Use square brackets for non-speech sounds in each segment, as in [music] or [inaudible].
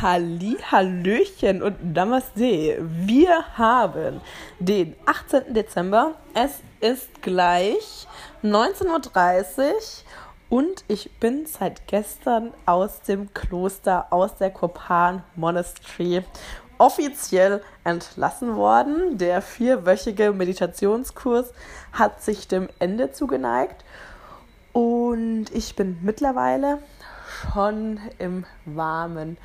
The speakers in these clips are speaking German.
Halli, Hallöchen und Namaste. Wir haben den 18. Dezember. Es ist gleich 19.30 Uhr und ich bin seit gestern aus dem Kloster, aus der Kopan Monastery offiziell entlassen worden. Der vierwöchige Meditationskurs hat sich dem Ende zugeneigt und ich bin mittlerweile schon im warmen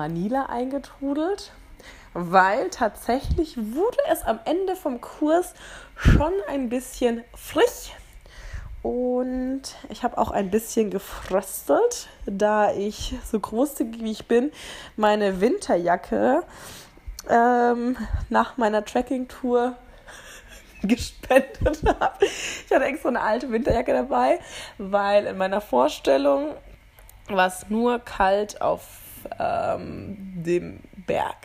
Manila eingetrudelt, weil tatsächlich wurde es am Ende vom Kurs schon ein bisschen frisch. Und ich habe auch ein bisschen gefröstelt, da ich so großzügig wie ich bin, meine Winterjacke ähm, nach meiner Trekking-Tour [laughs] gespendet habe. Ich hatte extra eine alte Winterjacke dabei, weil in meiner Vorstellung war es nur kalt auf ähm, dem Berg.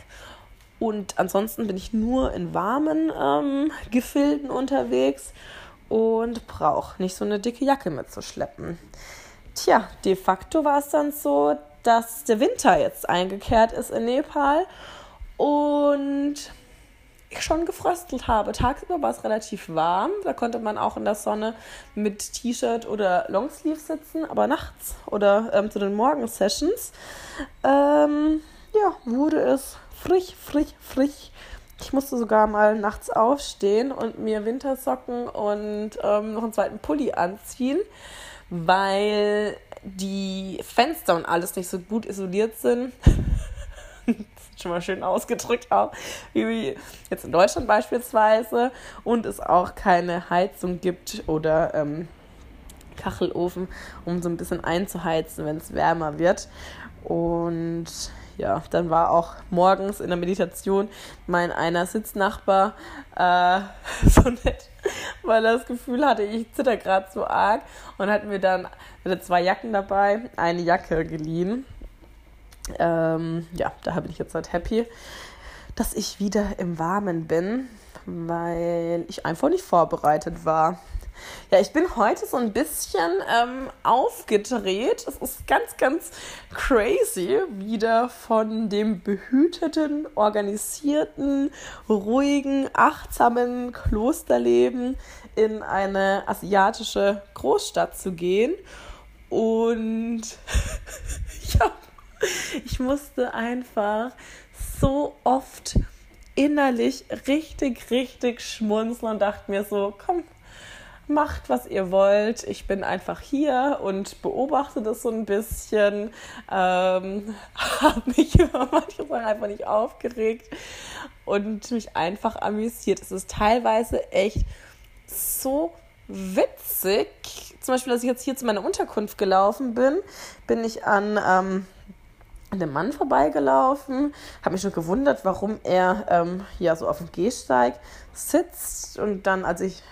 Und ansonsten bin ich nur in warmen ähm, Gefilden unterwegs und brauche nicht so eine dicke Jacke mitzuschleppen. Tja, de facto war es dann so, dass der Winter jetzt eingekehrt ist in Nepal und schon gefröstelt habe. Tagsüber war es relativ warm, da konnte man auch in der Sonne mit T-Shirt oder Longsleeve sitzen, aber nachts oder ähm, zu den Morgensessions ähm, ja, wurde es frisch, frisch, frisch. Ich musste sogar mal nachts aufstehen und mir Wintersocken und ähm, noch einen zweiten Pulli anziehen, weil die Fenster und alles nicht so gut isoliert sind. [laughs] schon mal schön ausgedrückt auch, wie jetzt in Deutschland beispielsweise, und es auch keine Heizung gibt oder ähm, Kachelofen, um so ein bisschen einzuheizen, wenn es wärmer wird. Und ja, dann war auch morgens in der Meditation mein einer Sitznachbar äh, [laughs] so nett, weil er das Gefühl hatte, ich zitter gerade so arg und hat mir dann hatte zwei Jacken dabei, eine Jacke geliehen ähm, ja, da bin ich jetzt halt happy, dass ich wieder im Warmen bin, weil ich einfach nicht vorbereitet war. Ja, ich bin heute so ein bisschen ähm, aufgedreht. Es ist ganz, ganz crazy, wieder von dem behüteten, organisierten, ruhigen, achtsamen Klosterleben in eine asiatische Großstadt zu gehen. Und [laughs] ja, [laughs] ich musste einfach so oft innerlich richtig, richtig schmunzeln und dachte mir so, komm, macht, was ihr wollt. Ich bin einfach hier und beobachte das so ein bisschen. Ähm, [laughs] habe mich [laughs] über manche Sachen einfach nicht aufgeregt und mich einfach amüsiert. Es ist teilweise echt so witzig. Zum Beispiel, als ich jetzt hier zu meiner Unterkunft gelaufen bin, bin ich an ähm, an Mann vorbeigelaufen, habe mich schon gewundert, warum er ähm, ja so auf dem Gehsteig sitzt und dann, als ich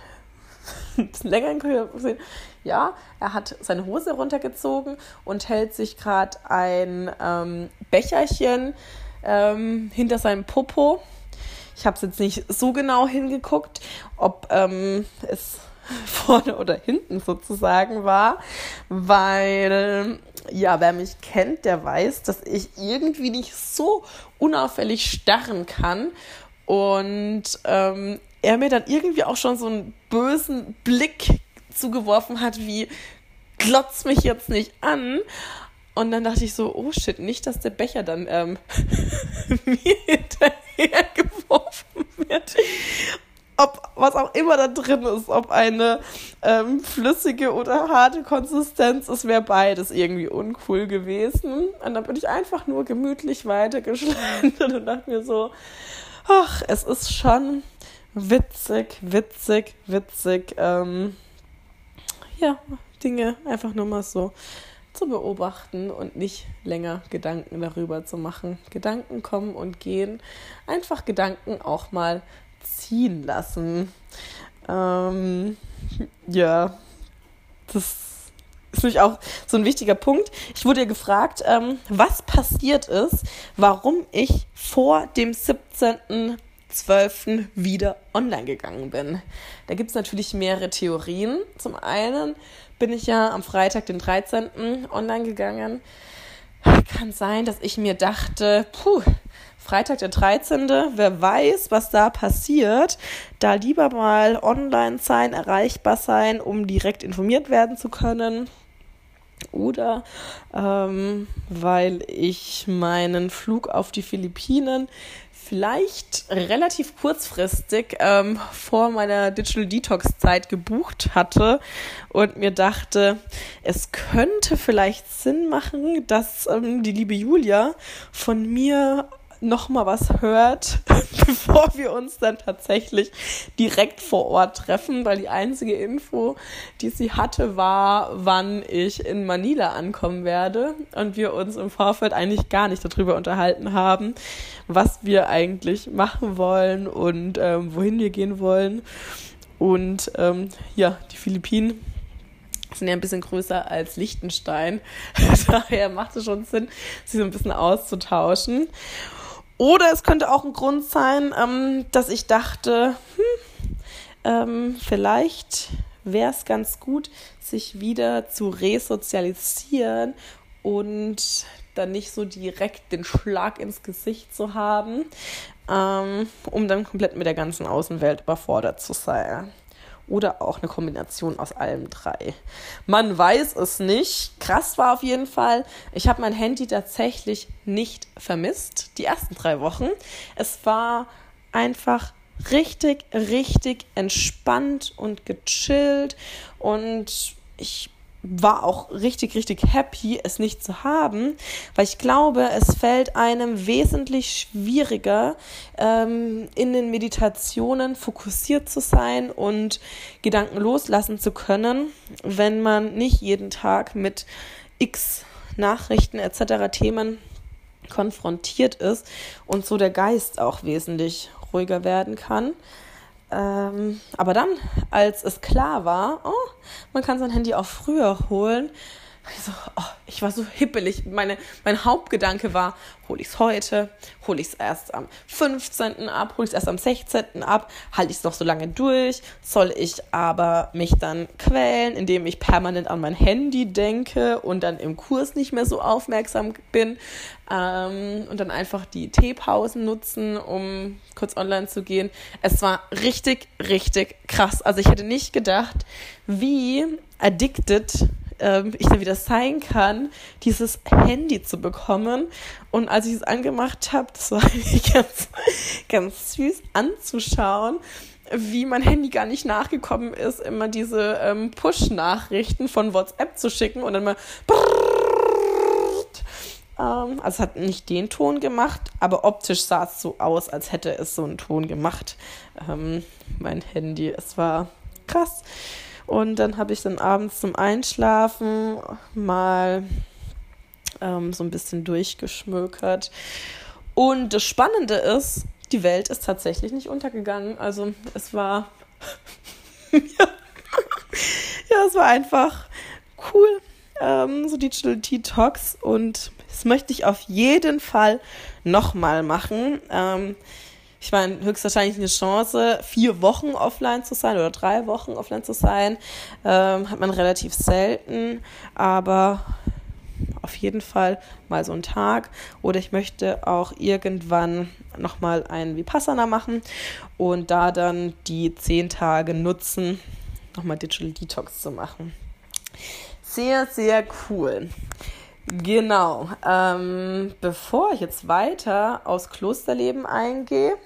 ein [laughs] bisschen länger gesehen, ja, er hat seine Hose runtergezogen und hält sich gerade ein ähm, Becherchen ähm, hinter seinem Popo. Ich habe es jetzt nicht so genau hingeguckt, ob ähm, es [laughs] vorne oder hinten sozusagen war, weil ja, wer mich kennt, der weiß, dass ich irgendwie nicht so unauffällig starren kann und ähm, er mir dann irgendwie auch schon so einen bösen Blick zugeworfen hat, wie glotz mich jetzt nicht an. Und dann dachte ich so, oh shit, nicht, dass der Becher dann ähm, [laughs] mir hinterher geworfen wird ob was auch immer da drin ist, ob eine ähm, flüssige oder harte Konsistenz, es wäre beides irgendwie uncool gewesen. Und dann bin ich einfach nur gemütlich weitergeschlendert und dachte mir so, ach, es ist schon witzig, witzig, witzig, ähm, ja, Dinge einfach nur mal so zu beobachten und nicht länger Gedanken darüber zu machen. Gedanken kommen und gehen. Einfach Gedanken auch mal ziehen lassen. Ähm, ja, das ist nämlich auch so ein wichtiger Punkt. Ich wurde ja gefragt, ähm, was passiert ist, warum ich vor dem 17.12. wieder online gegangen bin. Da gibt es natürlich mehrere Theorien. Zum einen bin ich ja am Freitag, den 13. online gegangen kann sein, dass ich mir dachte, puh, Freitag der 13., wer weiß, was da passiert, da lieber mal online sein, erreichbar sein, um direkt informiert werden zu können. Oder ähm, weil ich meinen Flug auf die Philippinen vielleicht relativ kurzfristig ähm, vor meiner Digital Detox Zeit gebucht hatte und mir dachte, es könnte vielleicht Sinn machen, dass ähm, die liebe Julia von mir noch mal was hört, [laughs] bevor wir uns dann tatsächlich direkt vor Ort treffen, weil die einzige Info, die sie hatte, war, wann ich in Manila ankommen werde und wir uns im Vorfeld eigentlich gar nicht darüber unterhalten haben, was wir eigentlich machen wollen und ähm, wohin wir gehen wollen. Und ähm, ja, die Philippinen sind ja ein bisschen größer als Liechtenstein. [laughs] Daher macht es schon Sinn, sich so ein bisschen auszutauschen. Oder es könnte auch ein Grund sein, ähm, dass ich dachte, hm, ähm, vielleicht wäre es ganz gut, sich wieder zu resozialisieren und dann nicht so direkt den Schlag ins Gesicht zu haben, ähm, um dann komplett mit der ganzen Außenwelt überfordert zu sein oder auch eine Kombination aus allem drei. Man weiß es nicht. Krass war auf jeden Fall, ich habe mein Handy tatsächlich nicht vermisst, die ersten drei Wochen. Es war einfach richtig, richtig entspannt und gechillt und ich war auch richtig, richtig happy, es nicht zu haben, weil ich glaube, es fällt einem wesentlich schwieriger, ähm, in den Meditationen fokussiert zu sein und Gedanken loslassen zu können, wenn man nicht jeden Tag mit x Nachrichten etc. Themen konfrontiert ist und so der Geist auch wesentlich ruhiger werden kann. Ähm, aber dann, als es klar war, oh, man kann sein Handy auch früher holen, ich, oh, ich war so hippelig. Meine, mein Hauptgedanke war, hole ich es heute, hole ich es erst am 15. ab, hole ich es erst am 16. ab, halte ich es noch so lange durch, soll ich aber mich dann quälen, indem ich permanent an mein Handy denke und dann im Kurs nicht mehr so aufmerksam bin ähm, und dann einfach die Teepausen nutzen, um kurz online zu gehen. Es war richtig, richtig krass. Also ich hätte nicht gedacht, wie addicted ähm, ich dann wieder sein kann, dieses Handy zu bekommen. Und als ich es angemacht habe, das war [laughs] ganz, ganz süß anzuschauen wie mein Handy gar nicht nachgekommen ist, immer diese ähm, Push-Nachrichten von WhatsApp zu schicken und dann mal. Ähm, also es hat nicht den Ton gemacht, aber optisch sah es so aus, als hätte es so einen Ton gemacht. Ähm, mein Handy. Es war krass. Und dann habe ich dann abends zum Einschlafen mal ähm, so ein bisschen durchgeschmökert. Und das Spannende ist, die Welt ist tatsächlich nicht untergegangen. Also es war. [laughs] ja, es war einfach cool. Ähm, so Digital Detox. Und das möchte ich auf jeden Fall nochmal machen. Ähm, ich meine, höchstwahrscheinlich eine Chance, vier Wochen offline zu sein oder drei Wochen offline zu sein, ähm, hat man relativ selten, aber auf jeden Fall mal so einen Tag. Oder ich möchte auch irgendwann nochmal einen Vipassana machen und da dann die zehn Tage nutzen, nochmal Digital Detox zu machen. Sehr, sehr cool. Genau. Ähm, bevor ich jetzt weiter aufs Klosterleben eingehe,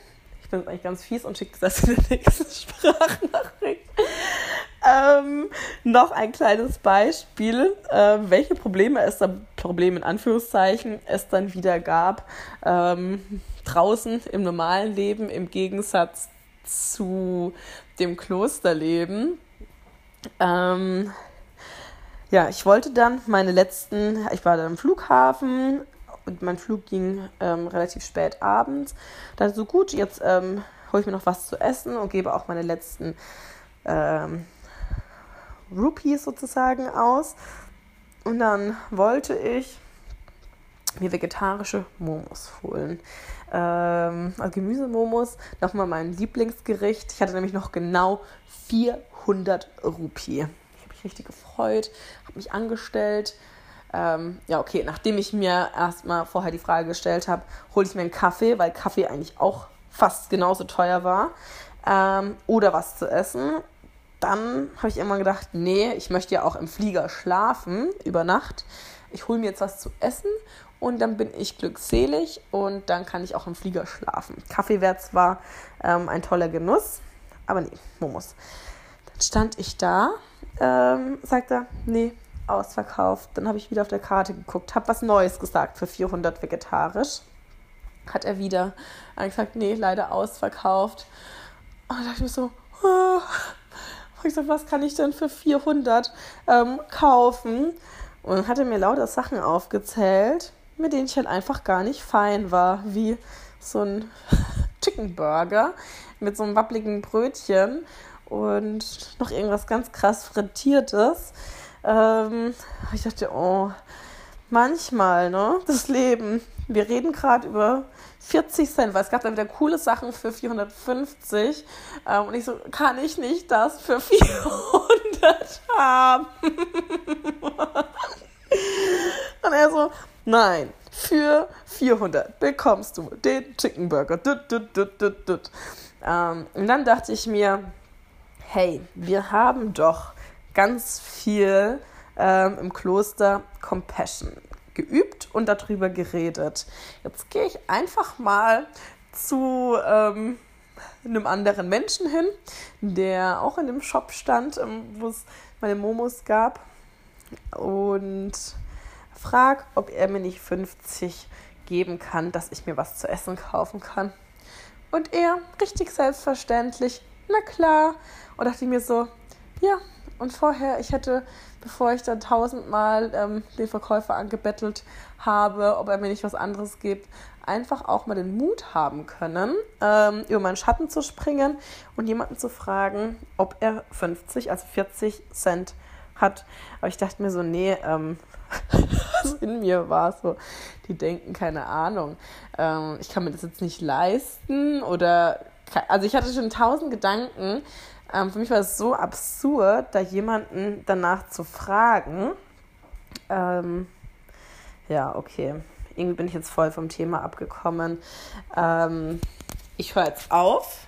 ich bin eigentlich ganz fies und schicke das in der nächsten [laughs] Sprachnachricht. Ähm, noch ein kleines Beispiel, äh, welche Probleme es dann, Probleme in Anführungszeichen, es dann wieder gab ähm, draußen im normalen Leben im Gegensatz zu dem Klosterleben. Ähm, ja, ich wollte dann meine letzten, ich war dann am Flughafen, und mein Flug ging ähm, relativ spät abends. Da so gut, jetzt ähm, hole ich mir noch was zu essen und gebe auch meine letzten ähm, Rupees sozusagen aus. Und dann wollte ich mir vegetarische Momos holen. Ähm, also Gemüsemomos, nochmal mein Lieblingsgericht. Ich hatte nämlich noch genau 400 Rupie. Ich habe mich richtig gefreut, habe mich angestellt, ähm, ja, okay, nachdem ich mir erstmal vorher die Frage gestellt habe, hole ich mir einen Kaffee, weil Kaffee eigentlich auch fast genauso teuer war, ähm, oder was zu essen. Dann habe ich immer gedacht, nee, ich möchte ja auch im Flieger schlafen über Nacht. Ich hole mir jetzt was zu essen und dann bin ich glückselig und dann kann ich auch im Flieger schlafen. Kaffee wäre zwar ähm, ein toller Genuss, aber nee, Momos. Dann stand ich da, ähm, sagt er, nee, ausverkauft. Dann habe ich wieder auf der Karte geguckt, habe was Neues gesagt für 400 vegetarisch. Hat er wieder gesagt, nee, leider ausverkauft. Und dann dachte ich mir so, oh. ich so, was kann ich denn für 400 ähm, kaufen? Und dann hat er mir lauter Sachen aufgezählt, mit denen ich halt einfach gar nicht fein war, wie so ein [laughs] Chicken Burger mit so einem wappligen Brötchen und noch irgendwas ganz krass Frittiertes. Ähm, ich dachte, oh, manchmal, ne, das Leben. Wir reden gerade über 40 Cent, weil es gab dann wieder coole Sachen für 450. Ähm, und ich so, kann ich nicht das für [laughs] 400 haben? [laughs] und er so, nein, für 400 bekommst du den Chicken Burger. Dut, dut, dut, dut, dut. Ähm, und dann dachte ich mir, hey, wir haben doch ganz viel ähm, im Kloster Compassion geübt und darüber geredet. Jetzt gehe ich einfach mal zu ähm, einem anderen Menschen hin, der auch in dem Shop stand, ähm, wo es meine Momos gab und frag, ob er mir nicht 50 geben kann, dass ich mir was zu essen kaufen kann. Und er, richtig selbstverständlich, na klar. Und dachte mir so, ja, und vorher, ich hätte, bevor ich dann tausendmal ähm, den Verkäufer angebettelt habe, ob er mir nicht was anderes gibt, einfach auch mal den Mut haben können, ähm, über meinen Schatten zu springen und jemanden zu fragen, ob er 50, also 40 Cent hat. Aber ich dachte mir so, nee, ähm, [laughs] was in mir war so, die denken, keine Ahnung, ähm, ich kann mir das jetzt nicht leisten oder, also ich hatte schon tausend Gedanken, ähm, für mich war es so absurd, da jemanden danach zu fragen. Ähm, ja, okay. Irgendwie bin ich jetzt voll vom Thema abgekommen. Ähm, ich höre jetzt auf.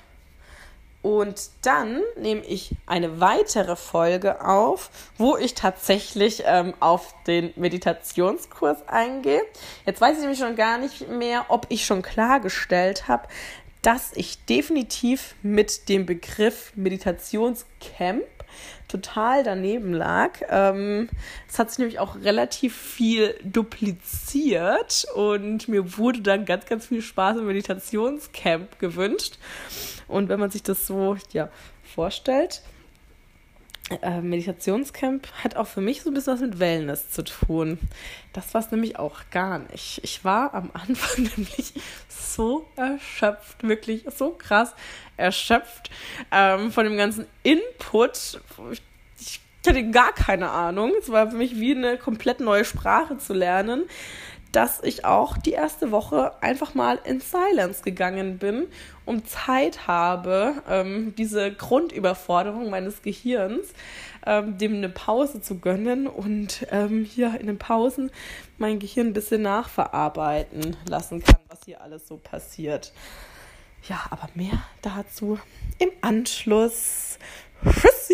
Und dann nehme ich eine weitere Folge auf, wo ich tatsächlich ähm, auf den Meditationskurs eingehe. Jetzt weiß ich nämlich schon gar nicht mehr, ob ich schon klargestellt habe, dass ich definitiv mit dem Begriff Meditationscamp total daneben lag. Ähm, es hat sich nämlich auch relativ viel dupliziert und mir wurde dann ganz, ganz viel Spaß im Meditationscamp gewünscht. Und wenn man sich das so ja, vorstellt, äh, Meditationscamp hat auch für mich so ein bisschen was mit Wellness zu tun. Das war es nämlich auch gar nicht. Ich war am Anfang [laughs] nämlich so erschöpft, wirklich so krass erschöpft ähm, von dem ganzen Input. Ich, ich hatte gar keine Ahnung. Es war für mich wie eine komplett neue Sprache zu lernen dass ich auch die erste Woche einfach mal in Silence gegangen bin, um Zeit habe, ähm, diese Grundüberforderung meines Gehirns, ähm, dem eine Pause zu gönnen und ähm, hier in den Pausen mein Gehirn ein bisschen nachverarbeiten lassen kann, was hier alles so passiert. Ja, aber mehr dazu im Anschluss. Tschüss!